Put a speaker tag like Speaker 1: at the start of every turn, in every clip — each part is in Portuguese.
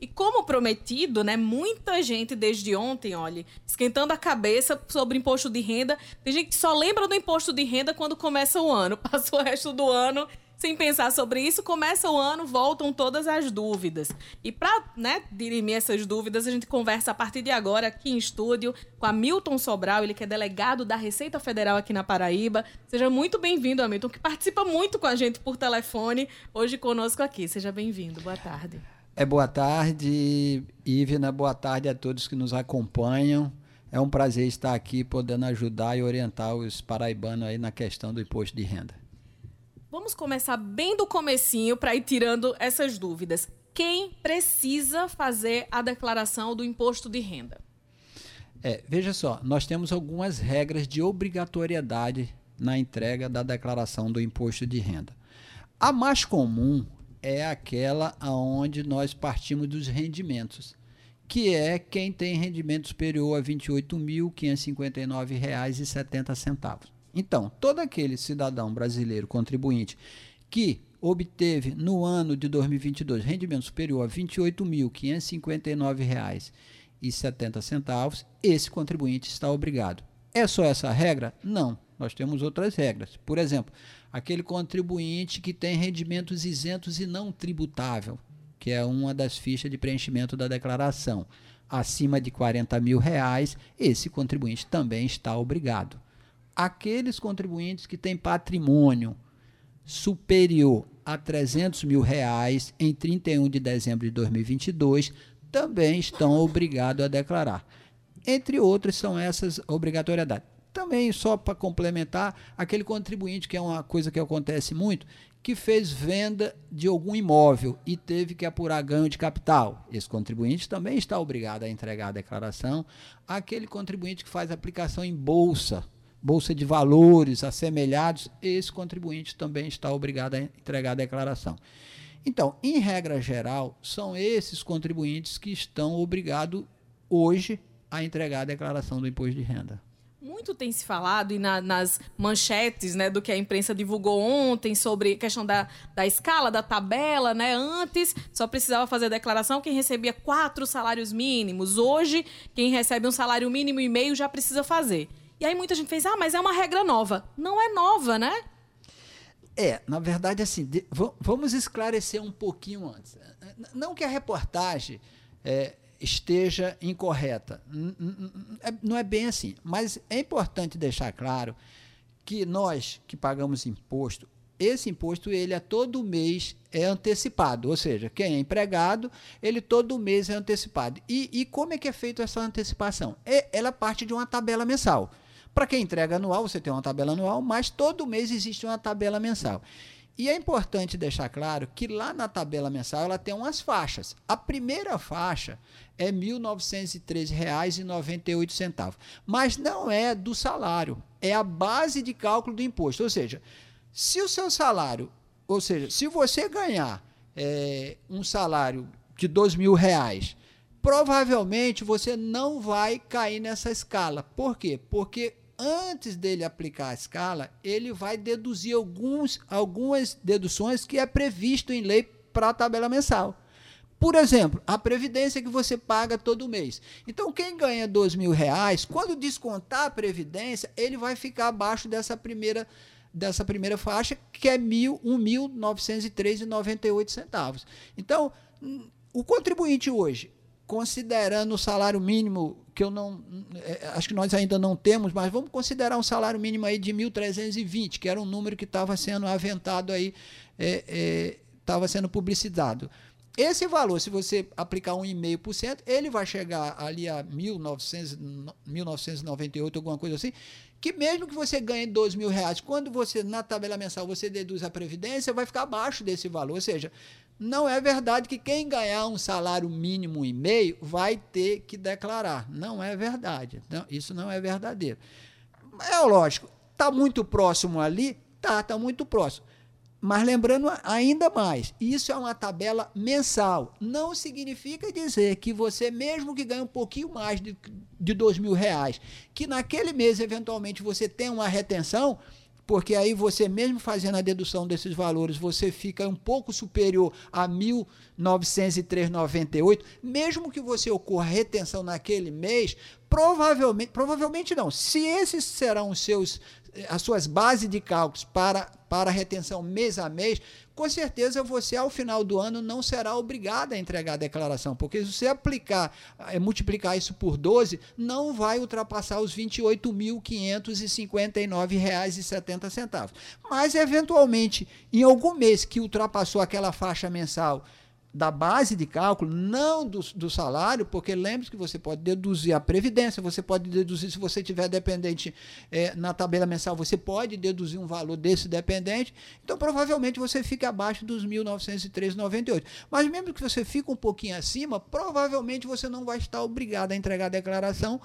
Speaker 1: E como prometido, né, muita gente desde ontem, olha, esquentando a cabeça sobre imposto de renda. Tem gente que só lembra do imposto de renda quando começa o ano. Passou o resto do ano sem pensar sobre isso, começa o ano, voltam todas as dúvidas. E para né, dirimir essas dúvidas, a gente conversa a partir de agora aqui em estúdio com a Milton Sobral, ele que é delegado da Receita Federal aqui na Paraíba. Seja muito bem-vindo, Hamilton, que participa muito com a gente por telefone, hoje conosco aqui. Seja bem-vindo. Boa tarde.
Speaker 2: É boa tarde, Ivna. Boa tarde a todos que nos acompanham. É um prazer estar aqui podendo ajudar e orientar os paraibanos aí na questão do imposto de renda.
Speaker 1: Vamos começar bem do comecinho para ir tirando essas dúvidas. Quem precisa fazer a declaração do imposto de renda?
Speaker 2: É, veja só, nós temos algumas regras de obrigatoriedade na entrega da declaração do imposto de renda. A mais comum é aquela onde nós partimos dos rendimentos, que é quem tem rendimento superior a R$ 28.559,70. Então, todo aquele cidadão brasileiro contribuinte que obteve no ano de 2022 rendimento superior a R$ 28.559,70, esse contribuinte está obrigado. É só essa regra? Não. Nós temos outras regras. Por exemplo, aquele contribuinte que tem rendimentos isentos e não tributável, que é uma das fichas de preenchimento da declaração, acima de 40 mil reais, esse contribuinte também está obrigado aqueles contribuintes que têm patrimônio superior a 300 mil reais em 31 de dezembro de 2022 também estão obrigados a declarar. Entre outras são essas obrigatoriedades. Também, só para complementar, aquele contribuinte, que é uma coisa que acontece muito, que fez venda de algum imóvel e teve que apurar ganho de capital. Esse contribuinte também está obrigado a entregar a declaração. Aquele contribuinte que faz aplicação em bolsa, bolsa de valores assemelhados, esse contribuinte também está obrigado a entregar a declaração. Então, em regra geral, são esses contribuintes que estão obrigados hoje a entregar a declaração do imposto de renda.
Speaker 1: Muito tem se falado e na, nas manchetes né, do que a imprensa divulgou ontem sobre a questão da, da escala, da tabela, né? Antes só precisava fazer a declaração quem recebia quatro salários mínimos. Hoje, quem recebe um salário mínimo e meio já precisa fazer. E aí muita gente fez, ah, mas é uma regra nova. Não é nova, né?
Speaker 2: É, na verdade, assim, de, vamos esclarecer um pouquinho antes. Não que a reportagem é, esteja incorreta, é, não é bem assim, mas é importante deixar claro que nós que pagamos imposto, esse imposto ele é todo mês é antecipado, ou seja, quem é empregado, ele todo mês é antecipado. E, e como é que é feita essa antecipação? É, ela parte de uma tabela mensal. Para quem entrega anual, você tem uma tabela anual, mas todo mês existe uma tabela mensal. E é importante deixar claro que lá na tabela mensal ela tem umas faixas. A primeira faixa é R$ 1.913,98, mas não é do salário, é a base de cálculo do imposto. Ou seja, se o seu salário, ou seja, se você ganhar é, um salário de R$ mil reais, provavelmente você não vai cair nessa escala. Por quê? Porque antes dele aplicar a escala, ele vai deduzir alguns, algumas deduções que é previsto em lei para a tabela mensal. Por exemplo, a previdência que você paga todo mês. Então, quem ganha dois mil reais, quando descontar a previdência, ele vai ficar abaixo dessa primeira, dessa primeira faixa, que é R$ 1.903,98. Então, o contribuinte hoje, considerando o salário mínimo, que eu não. É, acho que nós ainda não temos, mas vamos considerar um salário mínimo aí de 1.320, que era um número que estava sendo aventado aí, estava é, é, sendo publicitado. Esse valor, se você aplicar 1,5%, ele vai chegar ali a 1900, 1998, alguma coisa assim, que mesmo que você ganhe 2 mil reais, quando você, na tabela mensal, você deduz a previdência, vai ficar abaixo desse valor. Ou seja, não é verdade que quem ganhar um salário mínimo e meio vai ter que declarar. Não é verdade. Então, isso não é verdadeiro. É lógico, está muito próximo ali? Tá, está muito próximo. Mas lembrando ainda mais, isso é uma tabela mensal. Não significa dizer que você, mesmo que ganhe um pouquinho mais de, de dois mil reais, que naquele mês, eventualmente, você tem uma retenção, porque aí você, mesmo fazendo a dedução desses valores, você fica um pouco superior a 1.903,98, mesmo que você ocorra retenção naquele mês, provavelmente, provavelmente não, se esses serão os seus as suas bases de cálculos para, para retenção mês a mês, com certeza você, ao final do ano, não será obrigado a entregar a declaração, porque se você aplicar, é, multiplicar isso por 12, não vai ultrapassar os R$ 28.559,70. Mas, eventualmente, em algum mês que ultrapassou aquela faixa mensal da base de cálculo, não do, do salário, porque lembre-se que você pode deduzir a previdência, você pode deduzir, se você tiver dependente é, na tabela mensal, você pode deduzir um valor desse dependente, então provavelmente você fica abaixo dos 1.903,98. Mas mesmo que você fique um pouquinho acima, provavelmente você não vai estar obrigado a entregar a declaração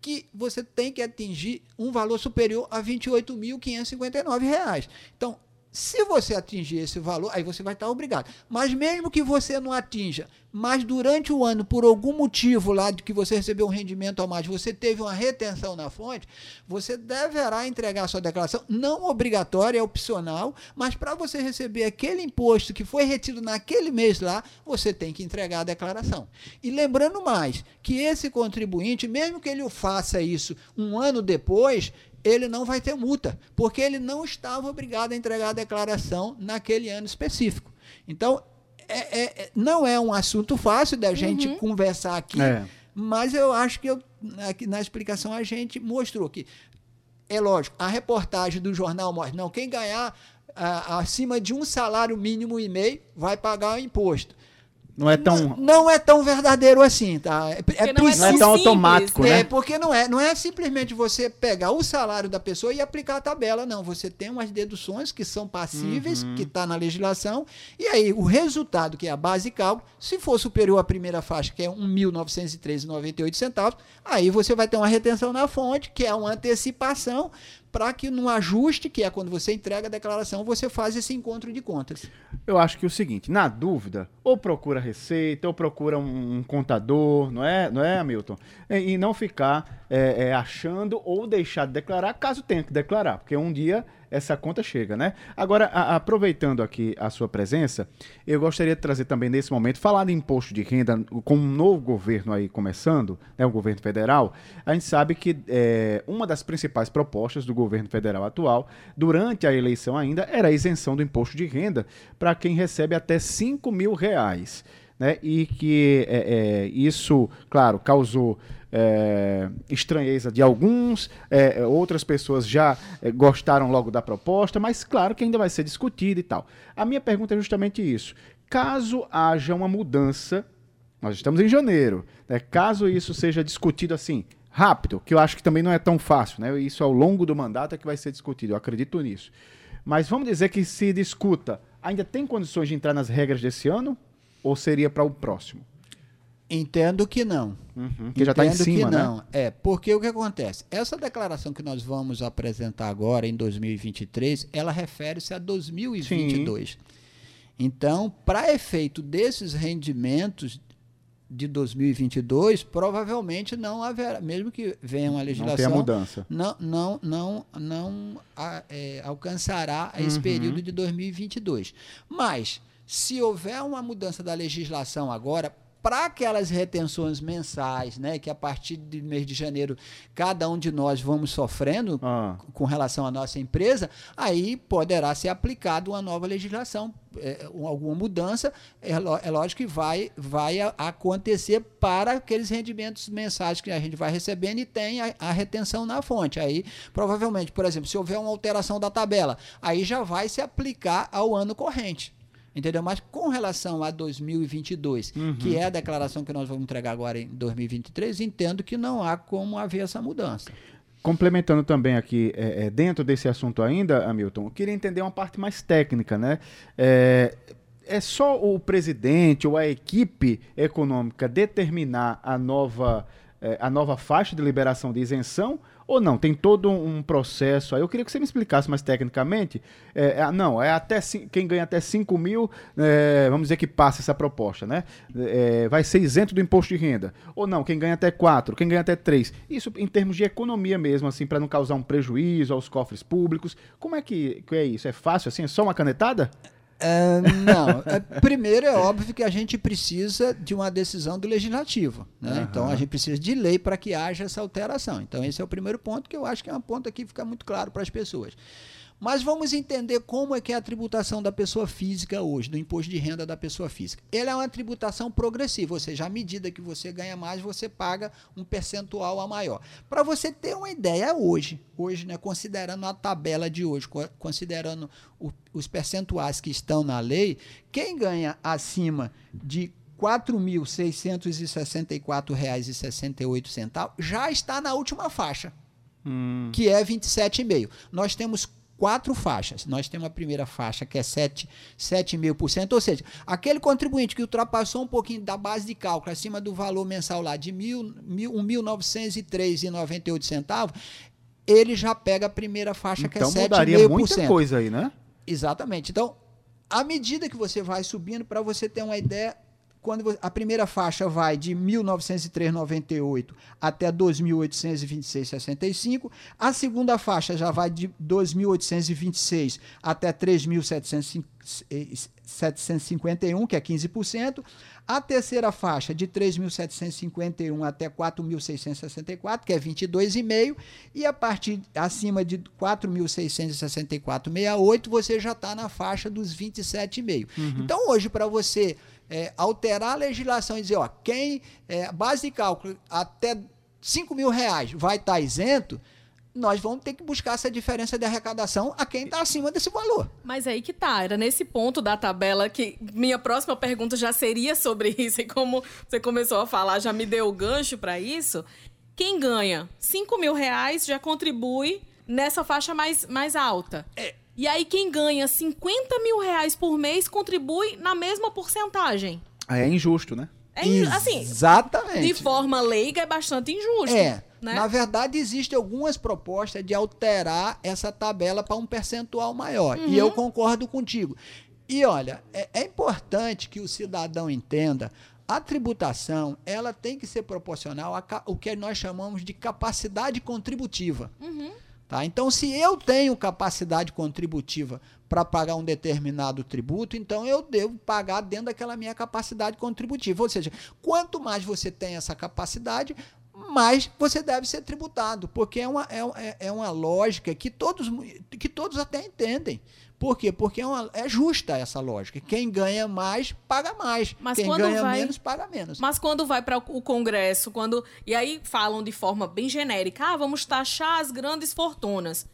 Speaker 2: que você tem que atingir um valor superior a R$ 28.559. Então, se você atingir esse valor, aí você vai estar obrigado. Mas mesmo que você não atinja, mas durante o ano, por algum motivo lá de que você recebeu um rendimento a mais, você teve uma retenção na fonte, você deverá entregar sua declaração, não obrigatória, é opcional, mas para você receber aquele imposto que foi retido naquele mês lá, você tem que entregar a declaração. E lembrando mais, que esse contribuinte, mesmo que ele faça isso um ano depois, ele não vai ter multa, porque ele não estava obrigado a entregar a declaração naquele ano específico. Então, é, é, não é um assunto fácil da gente uhum. conversar aqui, é. mas eu acho que eu, aqui na explicação a gente mostrou que, é lógico, a reportagem do jornal mostra, não, quem ganhar a, acima de um salário mínimo e meio vai pagar o imposto.
Speaker 3: Não é tão.
Speaker 2: Não, não, é tão verdadeiro assim, tá?
Speaker 3: É, é não, é, não, é tão automático, né?
Speaker 2: É, porque não é. Não é simplesmente você pegar o salário da pessoa e aplicar a tabela, não. Você tem umas deduções que são passíveis, uhum. que está na legislação, e aí o resultado, que é a base de cálculo, se for superior à primeira faixa, que é R$ 1.913,98, aí você vai ter uma retenção na fonte, que é uma antecipação para que no ajuste, que é quando você entrega a declaração, você faz esse encontro de contas.
Speaker 3: Eu acho que é o seguinte, na dúvida, ou procura receita, ou procura um, um contador, não é, não é, Hamilton? E, e não ficar é, é, achando ou deixar de declarar, caso tenha que declarar, porque um dia essa conta chega, né? Agora, a, aproveitando aqui a sua presença, eu gostaria de trazer também nesse momento, falar de imposto de renda, com um novo governo aí começando, né, o governo federal, a gente sabe que é, uma das principais propostas do governo federal atual, durante a eleição ainda, era a isenção do imposto de renda para quem recebe até 5 mil reais. Né, e que é, é, isso, claro, causou é, estranheza de alguns, é, é, outras pessoas já é, gostaram logo da proposta, mas claro que ainda vai ser discutido e tal. A minha pergunta é justamente isso. Caso haja uma mudança, nós estamos em janeiro, né, caso isso seja discutido assim, rápido, que eu acho que também não é tão fácil, né, isso ao longo do mandato é que vai ser discutido, eu acredito nisso. Mas vamos dizer que se discuta, ainda tem condições de entrar nas regras desse ano? Ou seria para o próximo?
Speaker 2: Entendo que não.
Speaker 3: Uhum, que já está em cima, que
Speaker 2: né? não. É, porque o que acontece? Essa declaração que nós vamos apresentar agora, em 2023, ela refere-se a 2022. Sim. Então, para efeito desses rendimentos de 2022, provavelmente não haverá, mesmo que venha uma legislação,
Speaker 3: não mudança.
Speaker 2: Não, não, não, não é, alcançará esse uhum. período de 2022. Mas, se houver uma mudança da legislação agora, para aquelas retenções mensais, né, que a partir do mês de janeiro cada um de nós vamos sofrendo ah. com relação à nossa empresa, aí poderá ser aplicada uma nova legislação, é, alguma mudança, é, é, lógico que vai, vai acontecer para aqueles rendimentos mensais que a gente vai recebendo e tem a, a retenção na fonte. Aí, provavelmente, por exemplo, se houver uma alteração da tabela, aí já vai se aplicar ao ano corrente. Entendeu? Mas com relação a 2022, uhum. que é a declaração que nós vamos entregar agora em 2023, entendo que não há como haver essa mudança.
Speaker 3: Complementando também aqui, é, é, dentro desse assunto ainda, Hamilton, eu queria entender uma parte mais técnica, né? É, é só o presidente ou a equipe econômica determinar a nova, é, a nova faixa de liberação de isenção Ou não? Tem todo um processo aí. Eu queria que você me explicasse mais tecnicamente. É, é, não, é até quem ganha até 5 mil, é, vamos dizer que passa essa proposta, né? É, vai ser isento do imposto de renda. Ou não, quem ganha até 4, quem ganha até 3. Isso em termos de economia mesmo, assim, para não causar um prejuízo aos cofres públicos. Como é que, que é isso? É fácil assim? É só uma canetada?
Speaker 2: Não. É, primeiro, é óbvio que a gente precisa de uma decisão do legislativo. Né? Uhum. Então, a gente precisa de lei para que haja essa alteração. Então, esse é o primeiro ponto que eu acho que é um ponto aqui que fica muito claro para as pessoas. Mas vamos entender como é que é a tributação da pessoa física hoje, do imposto de renda da pessoa física. Ele é uma tributação progressiva, ou seja, à medida que você ganha mais, você paga um percentual a maior. Para você ter uma ideia, hoje, hoje, né, considerando a tabela de hoje, considerando o, os percentuais que estão na lei, quem ganha acima de R$ 4.664,68 já está na última faixa, hum. que é 27,5. Nós temos quatro faixas. Nós temos a primeira faixa, que é 7,5%, ou seja, aquele contribuinte que ultrapassou um pouquinho da base de cálculo, acima do valor mensal lá de R$ 1.903,98, ele já pega a primeira faixa,
Speaker 3: então,
Speaker 2: que é 7,5%.
Speaker 3: Então mudaria muita coisa aí, né?
Speaker 2: Exatamente. Então, à medida que você vai subindo, para você ter uma ideia, quando a primeira faixa vai de 1903,98 até 2.826,65, a segunda faixa já vai de 2.826 até 3.751, que é 15%, a terceira faixa de 3.751 até 4.664, que é 22,5%, e a partir acima de 4.664,68 você já está na faixa dos 27,5%. Uhum. Então hoje para você é, alterar a legislação e dizer, ó, quem é, base de cálculo até 5 mil reais vai estar tá isento, nós vamos ter que buscar essa diferença de arrecadação a quem está acima desse valor.
Speaker 1: Mas aí que tá, era nesse ponto da tabela que minha próxima pergunta já seria sobre isso, e como você começou a falar, já me deu o gancho para isso. Quem ganha 5 mil reais já contribui nessa faixa mais, mais alta. É, e aí, quem ganha 50 mil reais por mês contribui na mesma porcentagem.
Speaker 3: É injusto, né?
Speaker 1: É injusto. Assim,
Speaker 2: Exatamente.
Speaker 1: De forma leiga, é bastante injusto.
Speaker 2: É. Né? Na verdade, existem algumas propostas de alterar essa tabela para um percentual maior. Uhum. E eu concordo contigo. E olha, é, é importante que o cidadão entenda a tributação ela tem que ser proporcional ao que nós chamamos de capacidade contributiva. Uhum. Tá? Então, se eu tenho capacidade contributiva para pagar um determinado tributo, então eu devo pagar dentro daquela minha capacidade contributiva. Ou seja, quanto mais você tem essa capacidade, mais você deve ser tributado, porque é uma, é, é, é uma lógica que todos, que todos até entendem. Por quê? Porque é, uma, é justa essa lógica. Quem ganha mais, paga mais. Mas Quem ganha vai, menos, paga menos.
Speaker 1: Mas quando vai para o Congresso, quando. E aí falam de forma bem genérica, ah, vamos taxar as grandes fortunas.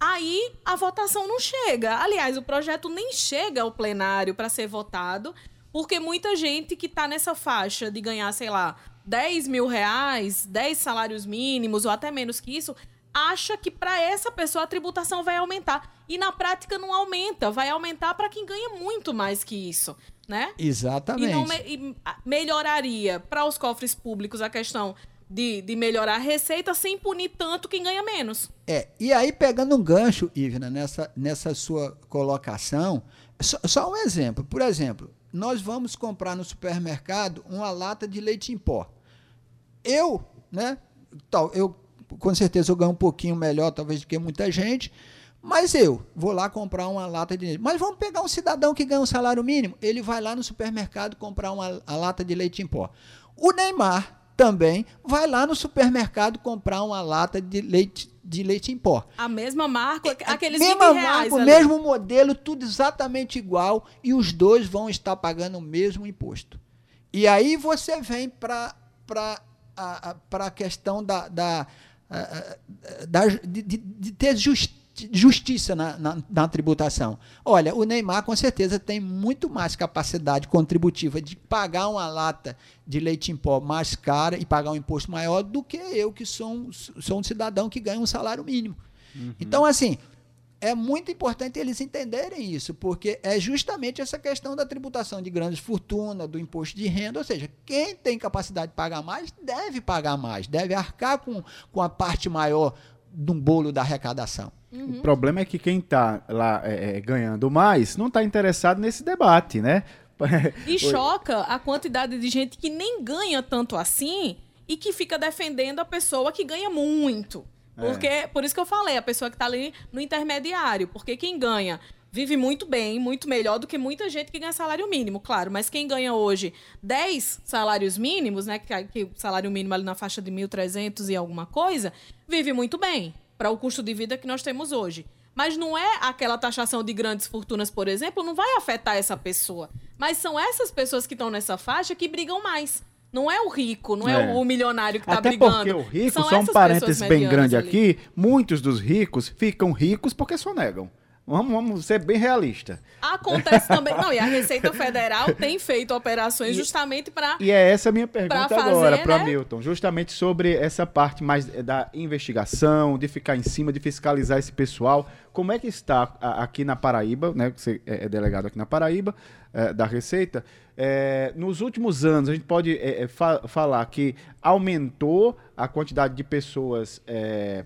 Speaker 1: Aí a votação não chega. Aliás, o projeto nem chega ao plenário para ser votado, porque muita gente que está nessa faixa de ganhar, sei lá, 10 mil reais, 10 salários mínimos ou até menos que isso, acha que para essa pessoa a tributação vai aumentar. E na prática não aumenta, vai aumentar para quem ganha muito mais que isso, né?
Speaker 2: Exatamente.
Speaker 1: E, não e melhoraria para os cofres públicos a questão de, de melhorar a receita sem punir tanto quem ganha menos.
Speaker 2: É, e aí pegando um gancho, Ivna, nessa, nessa sua colocação, só, só um exemplo. Por exemplo, nós vamos comprar no supermercado uma lata de leite em pó. Eu, né, tal, eu com certeza eu ganho um pouquinho melhor, talvez, do que muita gente. Mas eu vou lá comprar uma lata de leite. Mas vamos pegar um cidadão que ganha um salário mínimo. Ele vai lá no supermercado comprar uma lata de leite em pó. O Neymar também vai lá no supermercado comprar uma lata de leite de leite em pó.
Speaker 1: A mesma marca, aqueles
Speaker 2: mesma marca, o mesmo modelo, tudo exatamente igual e os dois vão estar pagando o mesmo imposto. E aí você vem para a, a questão da, da da, de, de, ter justi justiça na, na, na, tributação. Olha, o Neymar com certeza tem muito mais capacidade contributiva de pagar uma lata de leite em pó mais cara e pagar um imposto maior do que eu, que sou um, sou um cidadão que ganha um salário mínimo. Uhum. Então, assim, é muito importante eles entenderem isso, porque é justamente essa questão da tributação de grandes fortunas, do imposto de renda, ou seja, quem tem capacidade de pagar mais deve pagar mais, deve arcar com, com a parte maior de um bolo da arrecadação.
Speaker 3: Uhum. O problema é que quem está lá é, é, ganhando mais não está interessado nesse debate, né?
Speaker 1: E choca a quantidade de gente que nem ganha tanto assim e que fica defendendo a pessoa que ganha muito. É. Porque, é. por isso que eu falei, a pessoa que está ali no intermediário. Porque quem ganha vive muito bem, muito melhor do que muita gente que ganha salário mínimo, claro. Mas quem ganha hoje 10 salários mínimos, né? Que, que o salário mínimo ali na faixa de 1.300 e alguma coisa, vive muito bem para o custo de vida que nós temos hoje. Mas não é aquela taxação de grandes fortunas, por exemplo, não vai afetar essa pessoa. Mas são essas pessoas que estão nessa faixa que brigam mais. Não é o rico, não é, é o milionário que está brigando.
Speaker 3: Porque o rico, são só um parênteses bem grande ali. aqui, muitos dos ricos ficam ricos porque sonegam. Vamos, vamos ser bem realista.
Speaker 1: Acontece também. Não, e a Receita Federal tem feito operações justamente para.
Speaker 3: E é essa a minha pergunta pra agora para né? Milton. Justamente sobre essa parte mais da investigação, de ficar em cima, de fiscalizar esse pessoal. Como é que está aqui na Paraíba, né? Você é, é delegado aqui na Paraíba, é, da Receita. É, nos últimos anos, a gente pode é, é fa falar que aumentou a quantidade de pessoas é,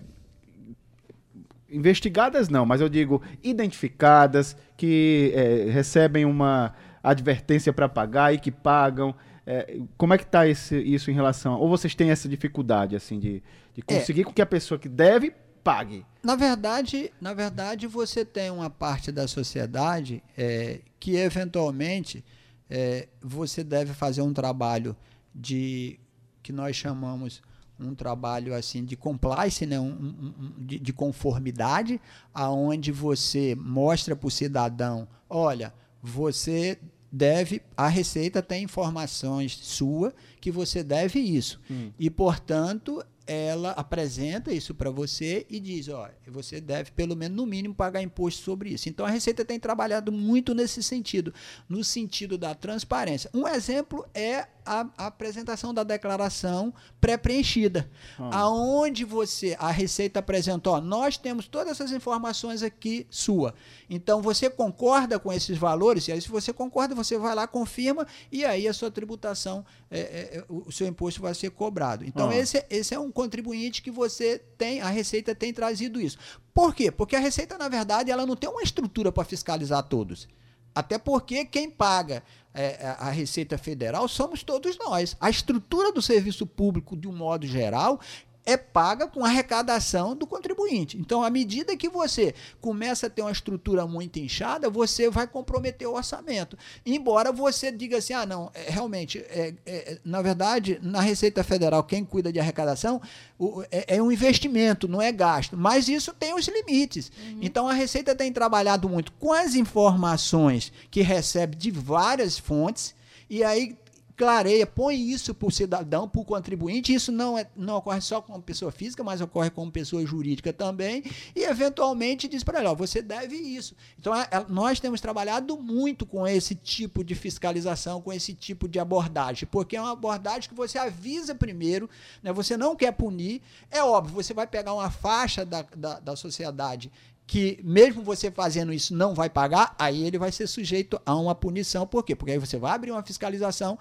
Speaker 3: investigadas não, mas eu digo identificadas, que é, recebem uma advertência para pagar e que pagam. É, como é que está isso em relação? Ou vocês têm essa dificuldade assim de, de é. conseguir é. com que a pessoa que deve pague?
Speaker 2: Na verdade, na verdade você tem uma parte da sociedade é, que eventualmente é, você deve fazer um trabalho de que nós chamamos um trabalho assim de compliance, né? Um, um, de, de, conformidade, aonde você mostra para o cidadão, olha, você deve, a Receita tem informações sua que você deve isso. Hum. E, portanto, ela apresenta isso para você e diz, ó, você deve pelo menos no mínimo pagar imposto sobre isso. Então a Receita tem trabalhado muito nesse sentido, no sentido da transparência. Um exemplo é a, a apresentação da declaração pré-preenchida, ah. aonde você a Receita apresentou, ó, nós temos todas essas informações aqui sua. Então você concorda com esses valores? E aí se você concorda, você vai lá confirma e aí a sua tributação, é, é, o seu imposto vai ser cobrado. Então ah. esse, esse é um contribuinte que você tem, a Receita tem trazido isso. Por quê? Porque a Receita, na verdade, ela não tem uma estrutura para fiscalizar todos. Até porque quem paga é, a Receita Federal somos todos nós. A estrutura do serviço público, de um modo geral, é paga com arrecadação do contribuinte. Então, à medida que você começa a ter uma estrutura muito inchada, você vai comprometer o orçamento. Embora você diga assim, ah, não, é, realmente, é, é, na verdade, na Receita Federal, quem cuida de arrecadação o, é, é, um investimento, não é gasto. Mas isso tem os limites. Uhum. Então, a Receita tem trabalhado muito com as informações que recebe de várias fontes, e aí clareia, põe isso para o cidadão, para o contribuinte. Isso não, é, não ocorre só com pessoa física, mas ocorre com pessoa jurídica também. E, eventualmente, diz para ele: ó, você deve isso. Então, nós temos trabalhado muito com esse tipo de fiscalização, com esse tipo de abordagem, porque é uma abordagem que você avisa primeiro, né, você não quer punir. É óbvio, você vai pegar uma faixa da, da, da sociedade que mesmo você fazendo isso não vai pagar, aí ele vai ser sujeito a uma punição. Por quê? Porque aí você vai abrir uma fiscalização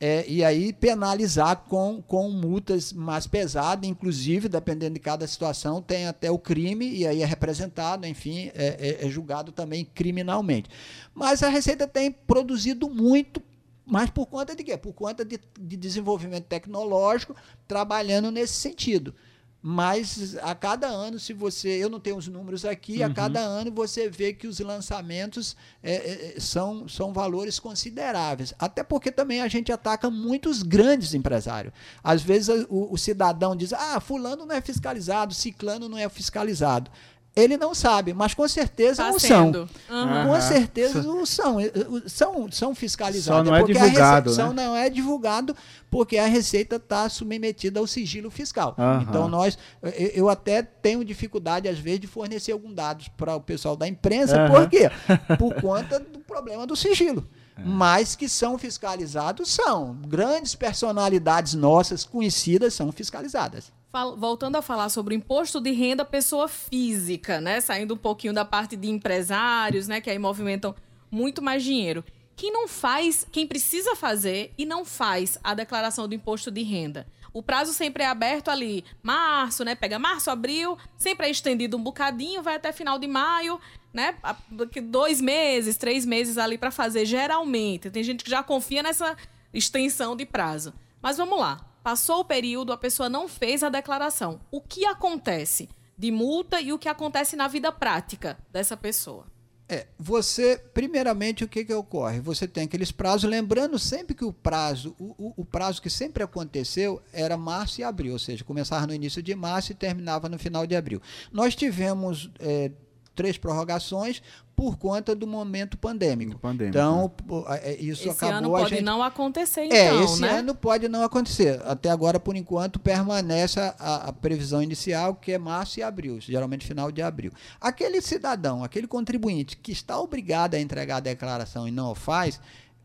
Speaker 2: é, e aí penalizar com, com multas mais pesadas, inclusive, dependendo de cada situação, tem até o crime e aí é representado, enfim, é, é, é julgado também criminalmente. Mas a Receita tem produzido muito mas por conta de quê? Por conta de, de desenvolvimento tecnológico, trabalhando nesse sentido. Mas a cada ano, se você. Eu não tenho os números aqui, uhum. a cada ano você vê que os lançamentos é, é, é, são, são valores consideráveis. Até porque também a gente ataca muitos grandes empresários. Às vezes o, o cidadão diz: ah, fulano não é fiscalizado, ciclano não é fiscalizado. Ele não sabe, mas com certeza tá são. Uhum. Com certeza não são. São, são fiscalizados.
Speaker 3: Só não é divulgado.
Speaker 2: Né? não é divulgado porque a Receita está submetida ao sigilo fiscal. Uhum. Então, nós. Eu até tenho dificuldade, às vezes, de fornecer alguns dados para o pessoal da imprensa. Uhum. Por quê? Por conta do problema do sigilo. É. Mas que são fiscalizados, são. Grandes personalidades nossas conhecidas são fiscalizadas
Speaker 1: voltando a falar sobre o imposto de renda pessoa física, né? Saindo um pouquinho da parte de empresários, né? Que aí movimentam muito mais dinheiro. quem não faz, quem precisa fazer e não faz a declaração do imposto de renda. O prazo sempre é aberto ali, março, né? Pega março, abril, sempre é estendido um bocadinho, vai até final de maio, né? Dois meses, três meses ali para fazer, geralmente. Tem gente que já confia nessa extensão de prazo. Mas vamos lá. Passou o período, a pessoa não fez a declaração. O que acontece de multa e o que acontece na vida prática dessa pessoa?
Speaker 2: É, você, primeiramente, o que, que ocorre? Você tem aqueles prazos, lembrando sempre que o prazo, o, o, prazo que sempre aconteceu era março e abril, ou seja, começava no início de março e terminava no final de abril. Nós tivemos é, três prorrogações por conta do momento pandêmico. pandêmico então,
Speaker 1: né? É, isso esse acabou. Ano pode gente... não acontecer, é, então.
Speaker 2: É, esse né? ano pode não acontecer. Até agora, por enquanto, permanece a, a, previsão inicial, que é março e abril, geralmente final de abril. Aquele cidadão, aquele contribuinte que está obrigado a entregar a declaração e não o faz,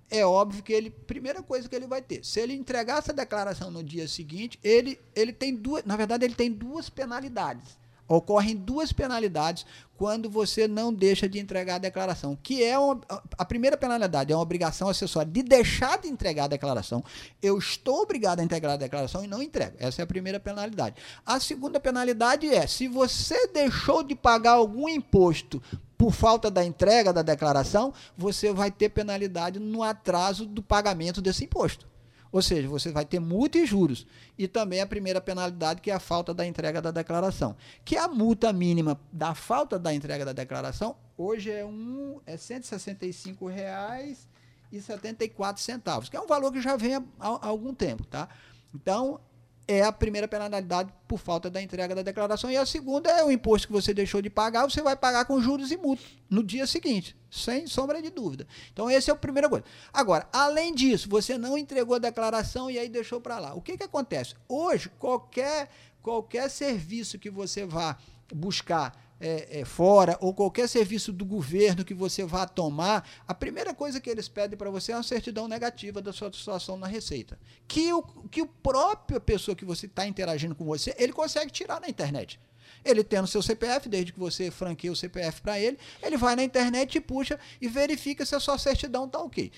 Speaker 2: é óbvio que ele, primeira coisa que ele vai ter, se ele entregar essa declaração no dia seguinte, ele, ele tem duas, na verdade, ele tem duas penalidades ocorrem duas penalidades quando você não deixa de entregar a declaração, que é uma, a primeira penalidade é uma obrigação acessória de deixar de entregar a declaração. Eu estou obrigado a entregar a declaração e não entrego. Essa é a primeira penalidade. A segunda penalidade é se você deixou de pagar algum imposto por falta da entrega da declaração, você vai ter penalidade no atraso do pagamento desse imposto. Ou seja, você vai ter multa e juros. E também a primeira penalidade, que é a falta da entrega da declaração. Que a multa mínima da falta da entrega da declaração, hoje é, um, é R$ 165,74, que é um valor que já vem há, há algum tempo. Tá? Então, é a primeira penalidade por falta da entrega da declaração. E a segunda é o imposto que você deixou de pagar, você vai pagar com juros e multa no dia seguinte, sem sombra de dúvida. Então, esse é a primeira coisa. Agora, além disso, você não entregou a declaração e aí deixou para lá. O que, que acontece? Hoje, qualquer, qualquer serviço que você vá buscar é, é, fora ou qualquer serviço do governo que você vá tomar, a primeira coisa que eles pedem para você é uma certidão negativa da sua situação na Receita. Que o, que o próprio pessoa que você está interagindo com você, ele consegue tirar na internet. Ele tendo seu CPF, desde que você franqueia o CPF para ele, ele vai na internet e puxa e verifica se a sua certidão está ok.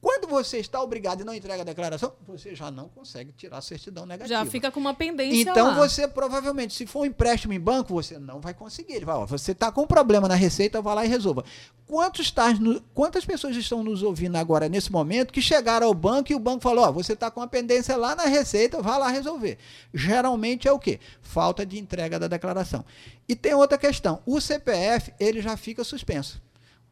Speaker 2: Quando você está obrigado e não entrega a declaração, você já não consegue tirar a certidão negativa.
Speaker 1: Já fica com uma pendência
Speaker 2: Então
Speaker 1: lá.
Speaker 2: você provavelmente, se for um empréstimo em banco, você não vai conseguir. Ele vai, ó, você está com um problema na receita, vá lá e resolva. Quantos tá no, quantas pessoas estão nos ouvindo agora nesse momento que chegaram ao banco e o banco falou, ó, você está com uma pendência lá na receita, vá lá resolver. Geralmente é o quê? Falta de entrega da declaração. E tem outra questão, o CPF ele já fica suspenso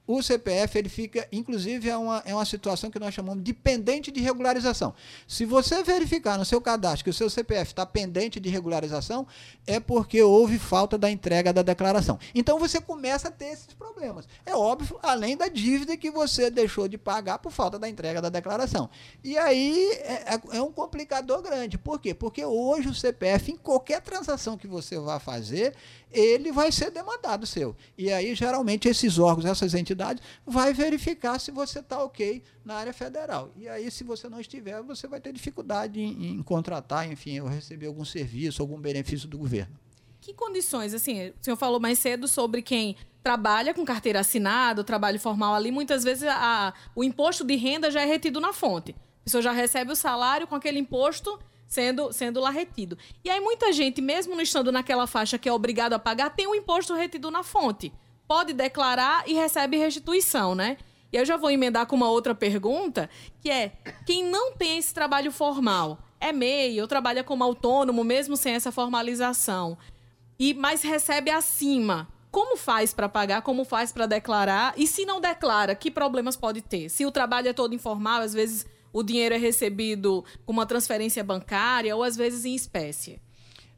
Speaker 2: o CPF ele fica, inclusive, é uma, é uma situação que nós chamamos de pendente de regularização. Se você verificar no seu cadastro que o seu CPF está pendente de regularização, é porque houve falta da entrega da declaração. Então você começa a ter esses problemas. É óbvio, além da dívida que você deixou de pagar por falta da entrega da declaração. E aí é, é, é um complicador grande. Por quê? Porque hoje o CPF, em qualquer transação que você vá fazer, ele vai ser demandado seu. E aí, geralmente, esses órgãos, essas entidades, vai verificar se você está ok na área federal. E aí, se você não estiver, você vai ter dificuldade em, em contratar, enfim, ou receber algum serviço, algum benefício do governo.
Speaker 1: Que condições, assim, o senhor falou mais cedo sobre quem trabalha com carteira assinada, trabalho formal ali, muitas vezes a, o imposto de renda já é retido na fonte. A pessoa já recebe o salário com aquele imposto sendo, sendo lá retido. E aí muita gente, mesmo não estando naquela faixa que é obrigado a pagar, tem o imposto retido na fonte. Pode declarar e recebe restituição, né? E eu já vou emendar com uma outra pergunta, que é: quem não tem esse trabalho formal, é MEI ou trabalha como autônomo, mesmo sem essa formalização, e mas recebe acima, como faz para pagar, como faz para declarar? E se não declara, que problemas pode ter? Se o trabalho é todo informal, às vezes o dinheiro é recebido com uma transferência bancária ou às vezes em espécie?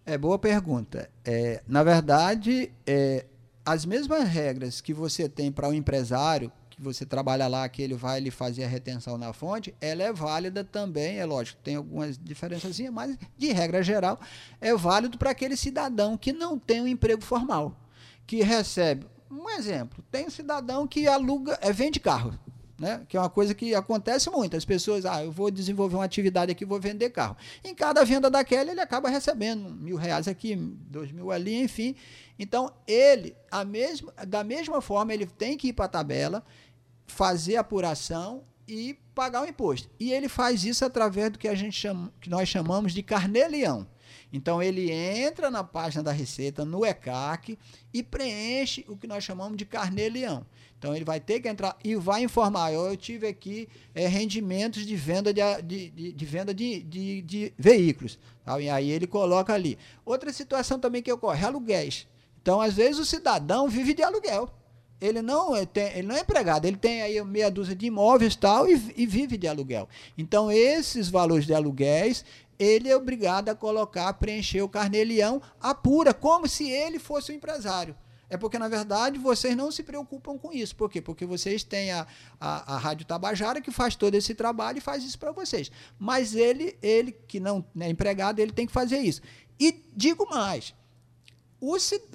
Speaker 2: É boa pergunta. É, na verdade, é, as mesmas regras que você tem para o um empresário, que você trabalha lá, que ele vai lhe fazer a retenção na fonte, ela é válida também, é lógico, tem algumas diferenças, mas de regra geral, é válido para aquele cidadão que não tem um emprego formal, que recebe. Um exemplo, tem um cidadão que aluga, é, vende carro né? que é uma coisa que acontece muito. As pessoas, ah, eu vou desenvolver uma atividade aqui, vou vender carro. Em cada venda daquela, ele acaba recebendo mil reais aqui, dois mil ali, enfim. Então, ele, a mesma, da mesma forma, ele tem que ir para a tabela, fazer a apuração e pagar o imposto. E ele faz isso através do que a gente chama, que nós chamamos de carnê-leão. Então ele entra na página da Receita, no ECAC, e preenche o que nós chamamos de carnê-leão. Então ele vai ter que entrar e vai informar. Eu, eu tive aqui é, rendimentos de venda de, de, de, de venda de, de, de veículos. Tá? E aí ele coloca ali. Outra situação também que ocorre, aluguéis. Então, às vezes, o cidadão vive de aluguel. Ele não, é, tem, ele não é empregado, ele tem aí meia dúzia de imóveis tal, e, e vive de aluguel. Então, esses valores de aluguéis, ele é obrigado a colocar, preencher o carnelião, apura, como se ele fosse o empresário. É porque, na verdade, vocês não se preocupam com isso. Por quê? Porque vocês têm a, a, a Rádio Tabajara que faz todo esse trabalho e faz isso para vocês. Mas ele, ele, que não é empregado, ele tem que fazer isso. E digo mais,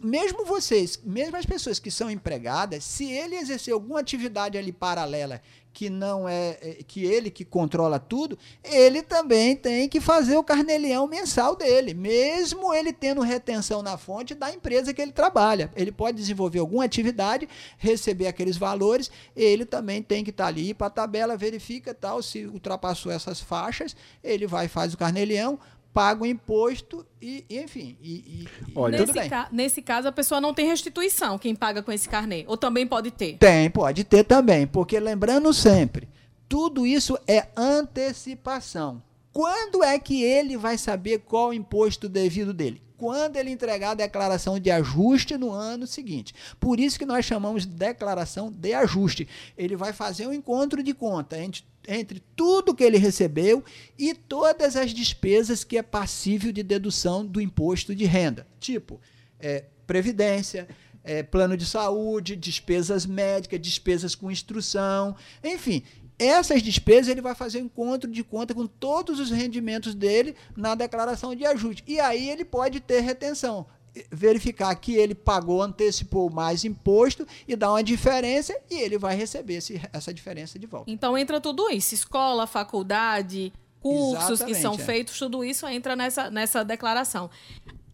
Speaker 2: mesmo vocês, mesmo as pessoas que são empregadas, se ele exercer alguma atividade ali paralela que não é, é que ele que controla tudo, ele também tem que fazer o carnelião mensal dele, mesmo ele tendo retenção na fonte da empresa que ele trabalha. Ele pode desenvolver alguma atividade, receber aqueles valores, ele também tem que estar ali para a tabela, verifica tal, se ultrapassou essas faixas, ele vai faz o carnelião, paga o imposto e, enfim. E,
Speaker 1: e, Olha, nesse, ca nesse caso, a pessoa não tem restituição, quem paga com esse carnê. Ou também pode ter?
Speaker 2: Tem, pode ter também. Porque lembrando sempre, tudo isso é antecipação. Quando é que ele vai saber qual o imposto devido dele? Quando ele entregar a declaração de ajuste no ano seguinte. Por isso que nós chamamos de declaração de ajuste. Ele vai fazer um encontro de conta entre entre tudo que ele recebeu e todas as despesas que é passível de dedução do imposto de renda, tipo é, previdência, é, plano de saúde, despesas médicas, despesas com instrução, enfim. Essas despesas ele vai fazer encontro de conta com todos os rendimentos dele na declaração de ajuste. E aí ele pode ter retenção verificar que ele pagou, antecipou mais imposto e dá uma diferença e ele vai receber esse, essa diferença de volta.
Speaker 1: Então entra tudo isso, escola, faculdade, cursos Exatamente, que são é. feitos, tudo isso entra nessa, nessa declaração.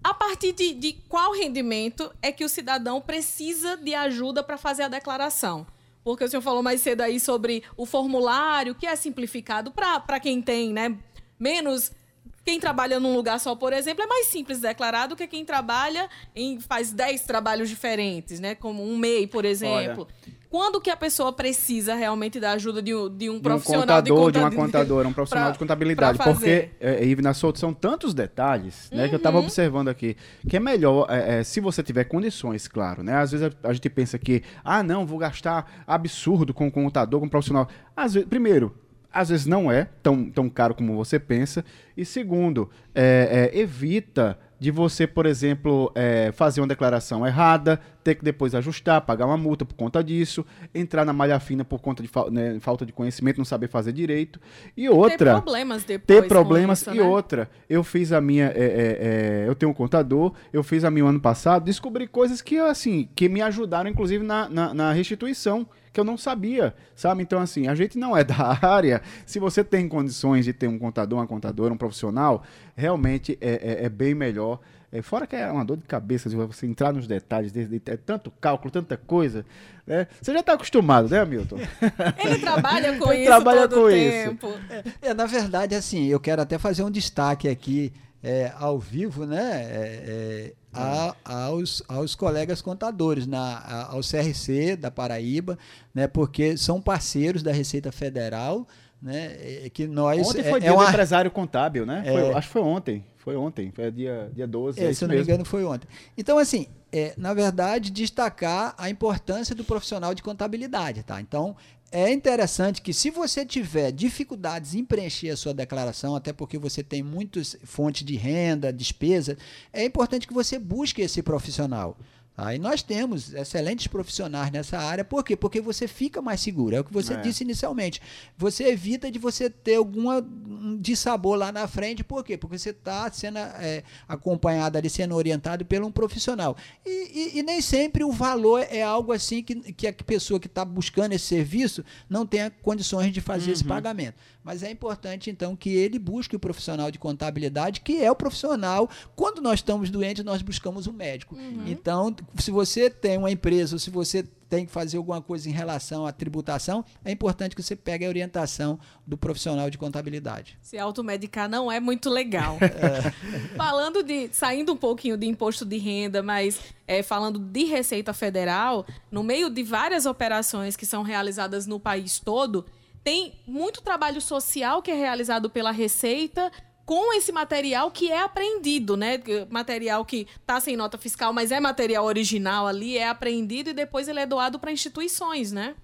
Speaker 1: A partir de, de qual rendimento é que o cidadão precisa de ajuda para fazer a declaração? Porque o senhor falou mais cedo aí sobre o formulário, que é simplificado para quem tem né, menos quem trabalha num lugar só, por exemplo, é mais simples declarar do que quem trabalha em faz 10 trabalhos diferentes, né? Como um MEI, por exemplo. Olha, Quando que a pessoa precisa realmente da ajuda de, um, de um profissional
Speaker 3: de, um contador, de, de uma contadora, um profissional pra, de contabilidade? Porque, é, Souto, são tantos detalhes né, uhum. que eu estava uhum. observando aqui, que é melhor, é, é, se você tiver condições, claro, né? Às vezes a, a, gente pensa que, ah, não, vou gastar absurdo com o contador, com o profissional. Às vezes, primeiro, às vezes não é tão, tão caro como você pensa. E segundo, é, é, evita de você, por exemplo, é, fazer uma declaração errada, ter que depois ajustar, pagar uma multa por conta disso, entrar na malha fina por conta de né, falta de conhecimento, não saber fazer direito. E outra. Ter
Speaker 1: problemas depois.
Speaker 3: Ter problemas. Isso, e né? outra, eu fiz a minha. É, é, é, eu tenho um contador, eu fiz a minha ano passado, descobri coisas que, assim, que me ajudaram, inclusive, na, na, na restituição que eu não sabia, sabe? Então, assim, a gente não é da área. Se você tem condições de ter um contador, uma contadora, um profissional, realmente é, é, é bem melhor. É, fora que é uma dor de cabeça de você entrar nos detalhes, de, de, de, tanto cálculo, tanta coisa. Né? Você já está acostumado, né, Milton?
Speaker 1: Ele trabalha com Ele isso trabalha todo com o tempo.
Speaker 2: Isso. É, na verdade, assim, eu quero até fazer um destaque aqui é, ao vivo, né? É, é a, aos, aos colegas contadores, na, ao CRC da Paraíba, né, porque são parceiros da Receita Federal. Né, que nós,
Speaker 3: ontem foi é, dia é uma... do empresário contábil, né? É, foi, acho que foi ontem. Foi ontem, foi dia, dia 12.
Speaker 2: É, se eu não me engano, foi ontem. Então, assim, é, na verdade, destacar a importância do profissional de contabilidade. Tá? Então, é interessante que se você tiver dificuldades em preencher a sua declaração, até porque você tem muitas fontes de renda, despesa, é importante que você busque esse profissional. Aí nós temos excelentes profissionais nessa área, por quê? Porque você fica mais seguro, é o que você é. disse inicialmente. Você evita de você ter alguma um dissabor lá na frente, por quê? Porque você está sendo é, acompanhado ali, sendo orientado por um profissional. E, e, e, nem sempre o valor é algo assim que, que a pessoa que está buscando esse serviço não tenha condições de fazer uhum. esse pagamento. Mas é importante, então, que ele busque o profissional de contabilidade, que é o profissional. Quando nós estamos doentes, nós buscamos um médico. Uhum. Então, se você tem uma empresa, ou se você tem que fazer alguma coisa em relação à tributação, é importante que você pegue a orientação do profissional de contabilidade.
Speaker 1: Se automedicar não é muito legal. É. Falando de. saindo um pouquinho de imposto de renda, mas é, falando de Receita Federal, no meio de várias operações que são realizadas no país todo, tem muito trabalho social que é realizado pela Receita com esse material que é apreendido, né? Material que está sem nota fiscal, mas é material original ali, é apreendido e depois ele é doado para instituições, né?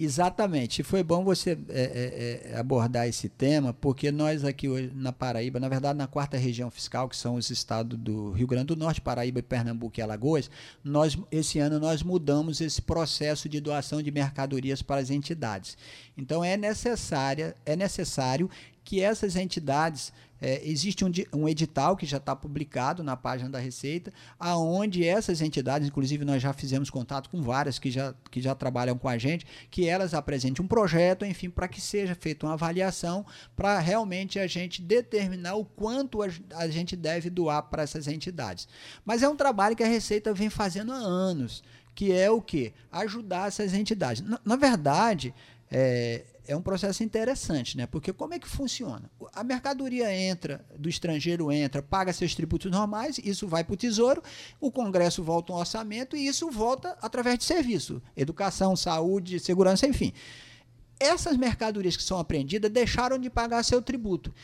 Speaker 2: Exatamente. Foi bom você é, é, é, abordar esse tema, porque nós aqui hoje na Paraíba, na verdade na quarta região fiscal, que são os estados do Rio Grande do Norte, Paraíba, Pernambuco e Alagoas, nós esse ano nós mudamos esse processo de doação de mercadorias para as entidades. Então é necessária, é necessário que essas entidades é, existe um, um, edital que já está publicado na página da Receita, aonde essas entidades, inclusive nós já fizemos contato com várias que já, que já trabalham com a gente, que elas apresentem um projeto, enfim, para que seja feita uma avaliação para realmente a gente determinar o quanto a, a gente deve doar para essas entidades. Mas é um trabalho que a Receita vem fazendo há anos, que é o que? Ajudar essas entidades. Na, na verdade, é, é um processo interessante, né? Porque como é que funciona? A mercadoria entra, do estrangeiro entra, paga seus tributos normais, isso vai para o Tesouro, o Congresso volta um orçamento e isso volta através de serviço, educação, saúde, segurança, enfim. Essas mercadorias que são apreendidas deixaram de pagar seu tributo.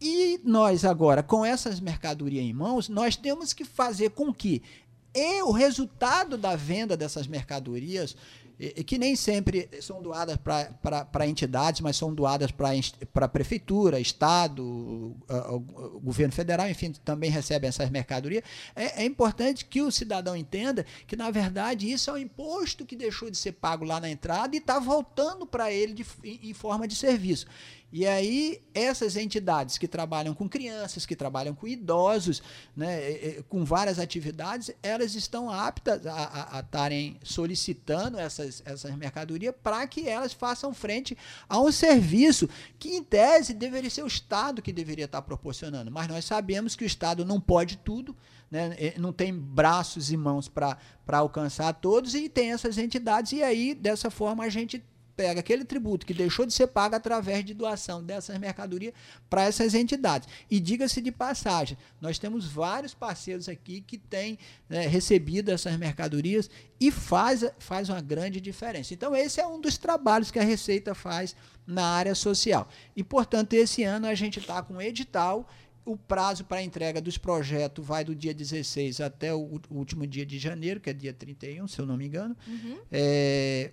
Speaker 2: E nós agora, com essas mercadorias em mãos, nós temos que fazer com que e o resultado da venda dessas mercadorias e, que nem sempre são doadas para entidades, mas são doadas para prefeitura, Estado, o, governo federal, enfim, também recebem essas mercadorias. É, é, importante que o cidadão entenda que, na verdade, isso é um imposto que deixou de ser pago lá na entrada e está voltando para ele de, em, em forma de serviço. E aí, essas entidades que trabalham com crianças, que trabalham com idosos, né, com várias atividades, elas estão aptas a estarem solicitando essas, essas mercadorias para que elas façam frente a um serviço que, em tese, deveria ser o Estado que deveria estar proporcionando. Mas nós sabemos que o Estado não pode tudo, né, não tem braços e mãos para alcançar todos, e tem essas entidades, e aí, dessa forma, a gente pega aquele tributo que deixou de ser pago através de doação dessas mercadorias para essas entidades. E diga-se de passagem, nós temos vários parceiros aqui que têm né, recebido essas mercadorias e faz, faz uma grande diferença. Então, esse é um dos trabalhos que a Receita faz na área social. E, portanto, esse ano a gente está com um edital o prazo para entrega dos projetos vai do dia 16 até o último dia de janeiro, que é dia 31, se eu não me engano. Uhum. É,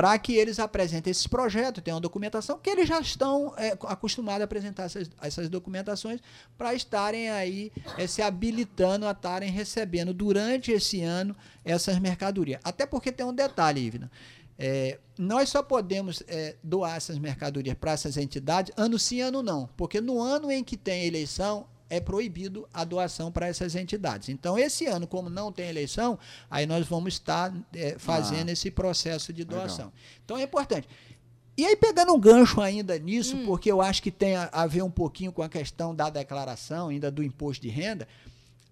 Speaker 2: para que eles apresentem esses projetos, tenham documentação, que eles já estão é, acostumados a apresentar essas, essas documentações para estarem aí é, se habilitando a estarem recebendo durante esse ano essas mercadorias. Até porque tem um detalhe, Ivna. É, nós só podemos é, doar essas mercadorias para essas entidades ano sim, ano não. Porque no ano em que tem eleição, é proibido a doação para essas entidades. Então, esse ano, como não tem eleição, aí nós vamos estar é, fazendo ah, esse processo de doação. Legal. Então, é importante. E aí, pegando um gancho ainda nisso, hum. porque eu acho que tem a, a ver um pouquinho com a questão da declaração, ainda do imposto de renda,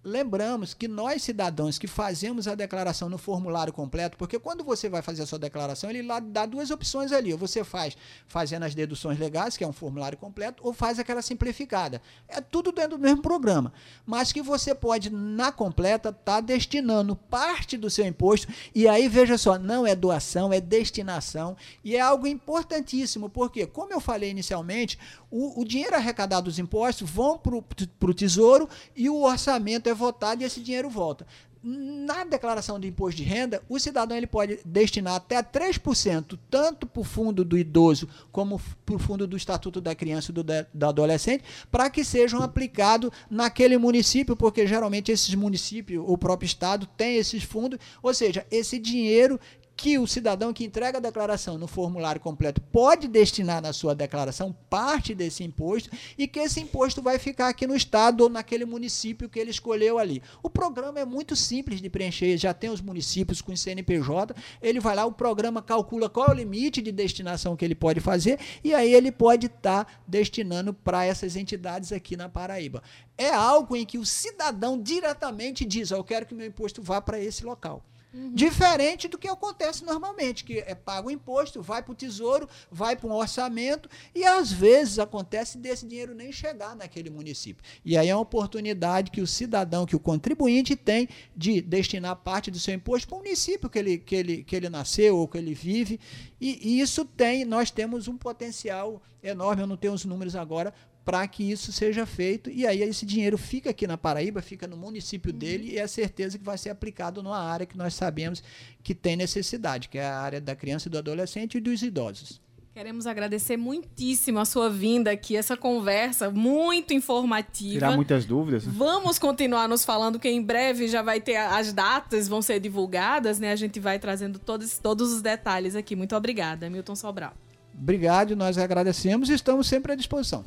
Speaker 2: lembramos que nós cidadãos que fazemos a declaração no formulário completo, porque quando você vai fazer a sua declaração, ele lá dá duas opções ali, ou você faz fazendo as deduções legais, que é um formulário completo, ou faz aquela simplificada. É tudo dentro do mesmo programa, mas que você pode na completa estar tá destinando parte do seu imposto. E aí veja só, não é doação, é destinação. E é algo importantíssimo, porque como eu falei inicialmente, o, o dinheiro arrecadado dos impostos vão para o tesouro e o orçamento é votado e esse dinheiro volta. Na declaração do imposto de renda, o cidadão ele pode destinar até 3%, tanto para o fundo do idoso como para o fundo do Estatuto da Criança e do, do Adolescente, para que sejam aplicados naquele município, porque geralmente esses municípios, o próprio Estado, tem esses fundos, ou seja, esse dinheiro que o cidadão que entrega a declaração no formulário completo pode destinar na sua declaração parte desse imposto e que esse imposto vai ficar aqui no estado ou naquele município que ele escolheu ali. O programa é muito simples de preencher, já tem os municípios com CNPJ, ele vai lá, o programa calcula qual é o limite de destinação que ele pode fazer e aí ele pode estar tá destinando para essas entidades aqui na Paraíba. É algo em que o cidadão diretamente diz: oh, Eu quero que meu imposto vá para esse local. Uhum. Diferente do que acontece normalmente, que é pago o imposto, vai para o tesouro, vai para um orçamento, e às vezes acontece desse dinheiro nem chegar naquele município. E aí é uma oportunidade que o cidadão, que o contribuinte tem de destinar parte do seu imposto para o município que ele, que, ele, que ele nasceu ou que ele vive. E, e isso tem, nós temos um potencial enorme, eu não tenho os números agora, para que isso seja feito. E aí esse dinheiro fica aqui na Paraíba, fica no município uhum. dele e é certeza que vai ser aplicado numa área que nós sabemos que tem necessidade, que é a área da criança e do adolescente e dos idosos.
Speaker 1: Queremos agradecer muitíssimo a sua vinda aqui, essa conversa muito informativa.
Speaker 3: Tirar muitas dúvidas.
Speaker 1: Vamos continuar nos falando que em breve já vai ter as datas, vão ser divulgadas, né? A gente vai trazendo todos, todos os detalhes aqui. Muito obrigada, Milton Sobral.
Speaker 2: Obrigado, nós agradecemos e estamos sempre à disposição.